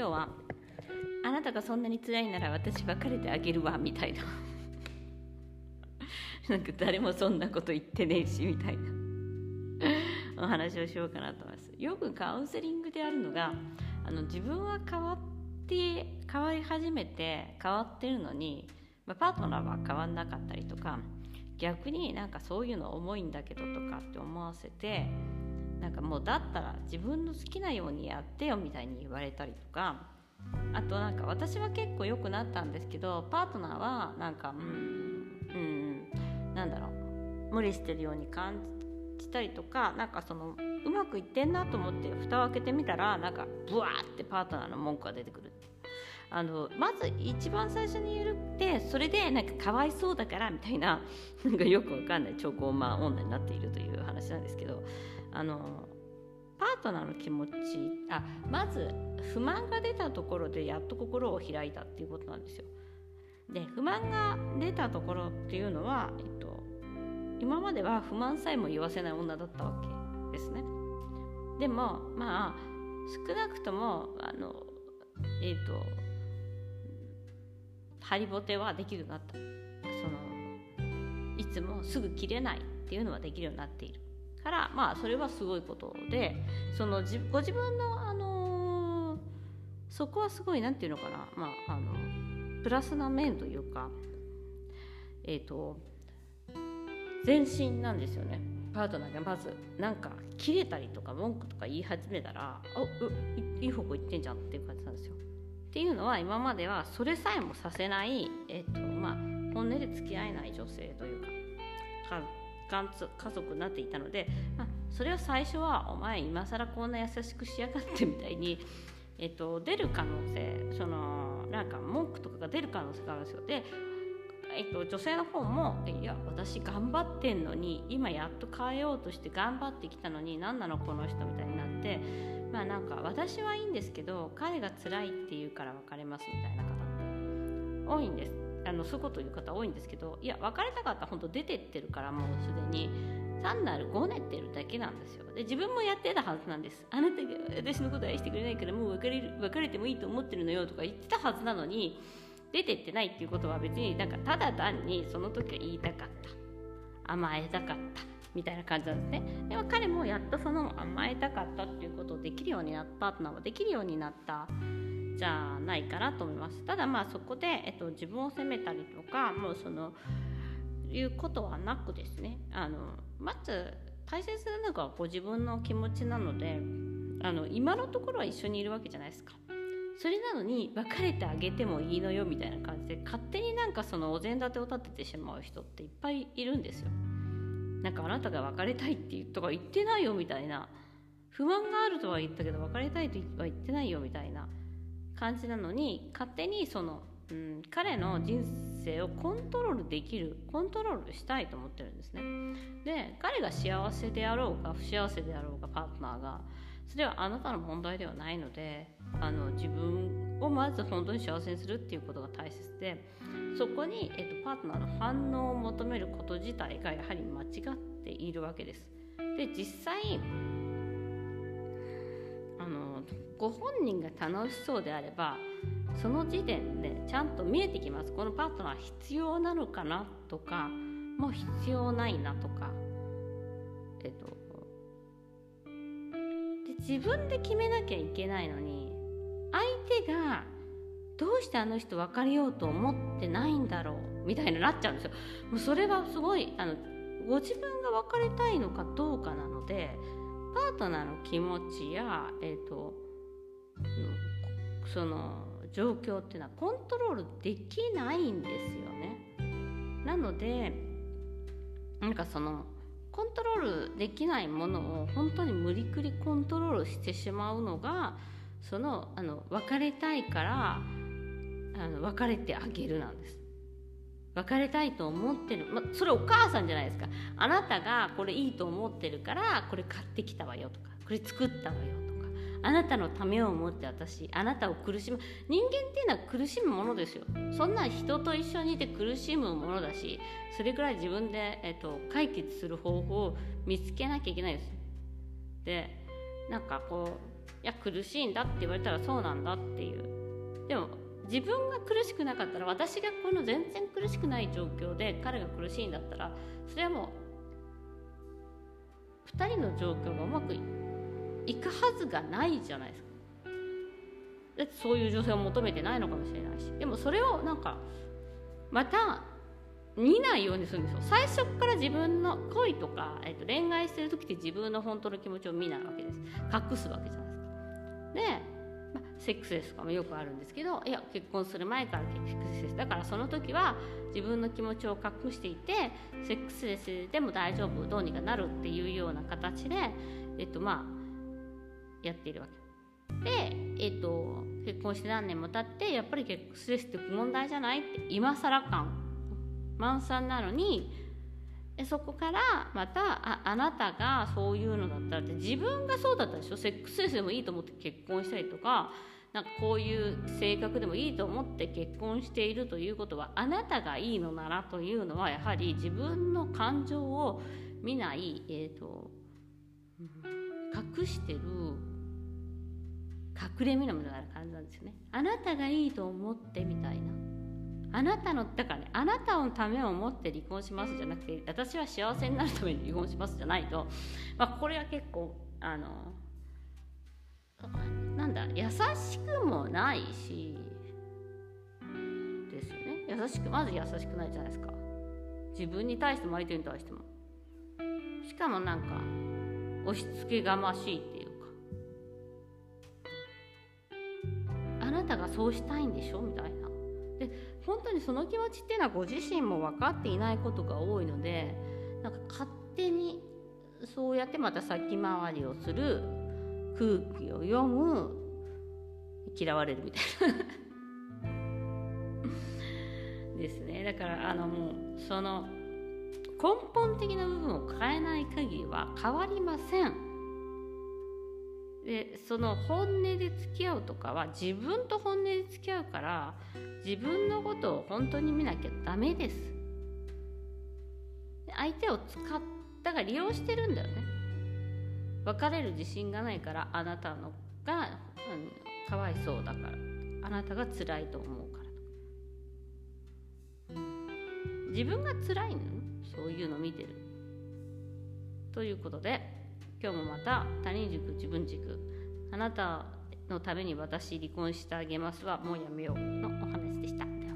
今日は「あなたがそんなに辛いなら私別れてあげるわ」みたいな。なんか誰もそんなこと言ってねえしみたいな。お話をしようかなと思います。よくカウンセリングであるのがあの自分は変わって変わり始めて変わってるのに、まあ、パートナーは変わんなかったりとか逆になんかそういうの重いんだけどとかって思わせてなんかもうだったら自分の好きなようにやってよみたいに言われたりとかあとなんか私は結構良くなったんですけどパートナーはなんかうんうんなんだろう無理してるように感じたりとかなんかそのうまくいってんなと思って蓋を開けてみたらなんかブワーってパートナーの文句が出てくるあのまず一番最初に言ってそれでなんかかわいそうだからみたいななんかよくわかんない超高慢女になっているという話なんですけどあのパートナーの気持ちあまず不満が出たところでやっと心を開いたっていうことなんですよ。で不満が出たところっていうのは、えっと、今までは不満さえも言わせない女だったわけですね。でもまあ少なくともあのえっ、とハリボテはできるようになったそのいつもすぐ切れないっていうのはできるようになっているからまあそれはすごいことでそのご自分のあのー、そこはすごい何て言うのかなまああのプラスな面というかえ、ー、と前進なんですよねパートナーがまずなんか切れたりとか文句とか言い始めたら「おいい方向行ってんじゃん」っていう感じなんですよ。っていうのは今まではそれさえもさせない、えーとまあ、本音で付き合えない女性というか家族になっていたので、まあ、それは最初は「お前今更こんな優しくしやがって」みたいに、えーと、出る可能性そのなんか文句とかが出る可能性があるんですよ。でえっと、女性の方も「いや私頑張ってんのに今やっと変えようとして頑張ってきたのに何なのこの人」みたいになってまあなんか私はいいんですけど彼が辛いって言うから別れますみたいな方って多いんですあのそういうこと言う方多いんですけどいや別れたかったら本当出てってるからもうすでに単なるごねてるだけなんですよ。で自分もやってたはずなんです。あなたが私のこと愛してくれないからもう別れる別れてもいいと思ってるのよとか言ってたはずなのに出てってないっていうことは別になんかただ単にその時は言いたかった。甘えたかった。みたいな感じなんですね。でも彼もやっとその甘えたかったっていうことをできるようになったパートナーはできるようになったじゃないかなと思います。ただまあそこで、えっと、自分を責めたりとかもうそのいうことはなくですね。あのまず大切なのがご自分の気持ちなのであの今のところは一緒にいるわけじゃないですか。それなのに別れてあげてもいいのよみたいな感じで勝手になんかそのお膳立てを立ててしまう人っていっぱいいるんですよ。なんかあなたが別れたいって言とか言ってないよみたいな。不満があるとは言ったけど別れたいとは言ってないよみたいな。感じなのに勝手にその、うん、彼の人生をコントロールできるコントロールしたいと思ってるんですねで彼が幸せであろうが不幸せであろうがパートナーがそれはあなたの問題ではないのであの自分をまず本当に幸せにするっていうことが大切でそこに、えっと、パートナーの反応を求めること自体がやはり間違っているわけです。で実際のご本人が楽しそうであればその時点でちゃんと見えてきますこのパートナー必要なのかなとかもう必要ないなとかえっとで自分で決めなきゃいけないのに相手がどうしてあの人別れようと思ってないんだろうみたいになっちゃうんですよ。もうそれはすごいあのご自分が別れたいのかどうかなのでパートナーの気持ちや、えーと、その状況っていうのはコントロールできないんですよね。なのでなんかそのコントロールできないものを本当に無理くりコントロールしてしまうのがそのあの別れたいからあの別れてあげるなんです別れたいと思ってる、ま、それお母さんじゃないですか。あなたがこれいいと思ってるからこれ買ってきたわよとかこれ作ったわよとかあなたのためを思って私あなたを苦しむ。人間っていうのは苦しむものですよ。そんな人と一緒にいて苦しむものだしそれぐらい自分で、えっと、解決する方法を見つけなきゃいけないです。でなんかこういや苦しいんだって言われたらそうなんだっていう。でも自分が苦しくなかったら私がこの全然苦しくない状況で彼が苦しいんだったらそれはもう2人の状況がうまくいくはずがないじゃないですか。だってそういう女性を求めてないのかもしれないし。でもそれをなんかまた見ないようにするんですよ。最初から自分の恋とか、えー、と恋愛してる時って自分の本当の気持ちを見ないわけです。隠すわけじゃないですか。で、まあ、セックスレスとかもよくあるんですけどいや結婚する前からセックスレスだからその時は自分の気持ちを隠していてセックスレスでも大丈夫？どうにかなる？っていうような形でえっ、とまあやっているわけ。で、えっと、結婚して何年も経ってやっぱりセックスレスって問題じゃない？って今更感。満載なのにそこからまたああなたがそういうのだったらって自分がそうだったでしょ？セックスレスでもいいと思って結婚したりとかなんかこういう性格でもいいと思って結婚しているということはあなたがいいのならというのはやはり自分の感情を見ない、えーと、隠してる隠れ身のみたいな感じなんですよね。あなたがいいと思ってみたいな。あなたのだからねあなたのためを思って離婚しますじゃなくて私は幸せになるために離婚しますじゃないと、まあ、これは結構あのなんだ優しくもないしですよね。優しくまず優しくないじゃないですか。自分に対しても相手に対しても。しかもなんか押し付けがましいっていうか。あなたがそうしたいんでしょ？みたいな。で本当にその気持ちっていうのはご自身も分かっていないことが多いのでなんか勝手にそうやってまた先回りをする空気を読む嫌われるみたいな。ですね。だからあのもうその根本的な部分を変えない限りは変わりません。でその本音で付き合うとかは自分と本音で付き合うから自分のことを本当に見なきゃダメです。相手を使ったが利用してるんだよね。別れる自信がないからあなたのが、うん、かわいそうだからあなたが辛いと思うから自分が辛いの？そういうの見てる。ということで今日もまた他人軸自分軸あなたのために私離婚してあげますはもうやめようのお話でした。